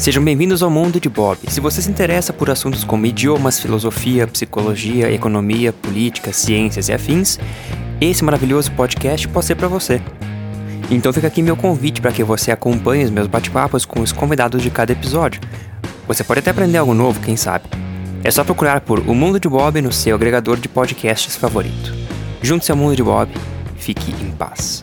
Sejam bem-vindos ao mundo de Bob. Se você se interessa por assuntos como idiomas, filosofia, psicologia, economia, política, ciências e afins, esse maravilhoso podcast pode ser para você. Então fica aqui meu convite para que você acompanhe os meus bate-papos com os convidados de cada episódio. Você pode até aprender algo novo, quem sabe. É só procurar por O Mundo de Bob no seu agregador de podcasts favorito. Junte-se ao Mundo de Bob, fique em paz.